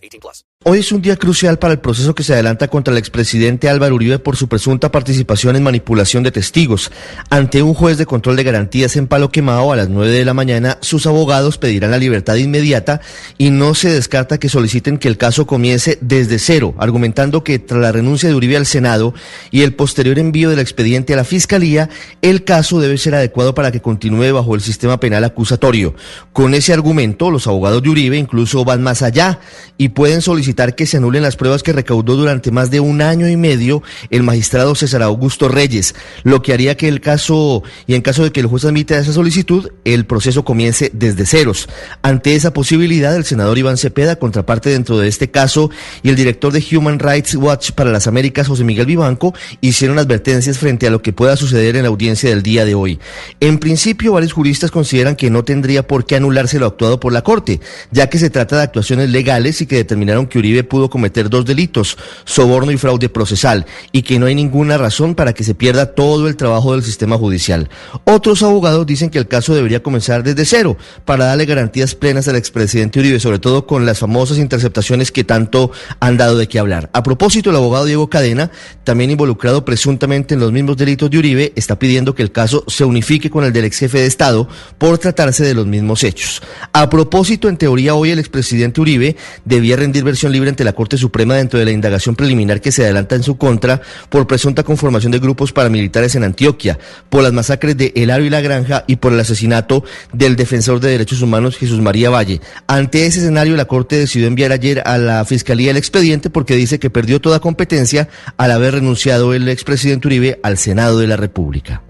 18 plus. Hoy es un día crucial para el proceso que se adelanta contra el expresidente Álvaro Uribe por su presunta participación en manipulación de testigos. Ante un juez de control de garantías en Palo Quemado a las 9 de la mañana, sus abogados pedirán la libertad inmediata y no se descarta que soliciten que el caso comience desde cero, argumentando que tras la renuncia de Uribe al Senado y el posterior envío del expediente a la Fiscalía, el caso debe ser adecuado para que continúe bajo el sistema penal acusatorio. Con ese argumento, los abogados de Uribe incluso van más allá y pueden solicitar que se anulen las pruebas que recaudó durante más de un año y medio el magistrado César Augusto Reyes, lo que haría que el caso, y en caso de que el juez admita esa solicitud, el proceso comience desde ceros. Ante esa posibilidad, el senador Iván Cepeda, contraparte dentro de este caso, y el director de Human Rights Watch para las Américas, José Miguel Vivanco, hicieron advertencias frente a lo que pueda suceder en la audiencia del día de hoy. En principio, varios juristas consideran que no tendría por qué anularse lo actuado por la Corte, ya que se trata de actuaciones legales y que determinaron que Uribe pudo cometer dos delitos, soborno y fraude procesal, y que no hay ninguna razón para que se pierda todo el trabajo del sistema judicial. Otros abogados dicen que el caso debería comenzar desde cero, para darle garantías plenas al expresidente Uribe, sobre todo con las famosas interceptaciones que tanto han dado de qué hablar. A propósito, el abogado Diego Cadena, también involucrado presuntamente en los mismos delitos de Uribe, está pidiendo que el caso se unifique con el del ex jefe de Estado por tratarse de los mismos hechos. A propósito, en teoría hoy el expresidente Uribe debía rendir versión libre ante la Corte Suprema dentro de la indagación preliminar que se adelanta en su contra por presunta conformación de grupos paramilitares en Antioquia, por las masacres de El Aro y La Granja y por el asesinato del defensor de derechos humanos Jesús María Valle. Ante ese escenario, la Corte decidió enviar ayer a la Fiscalía el expediente porque dice que perdió toda competencia al haber renunciado el expresidente Presidente Uribe al Senado de la República.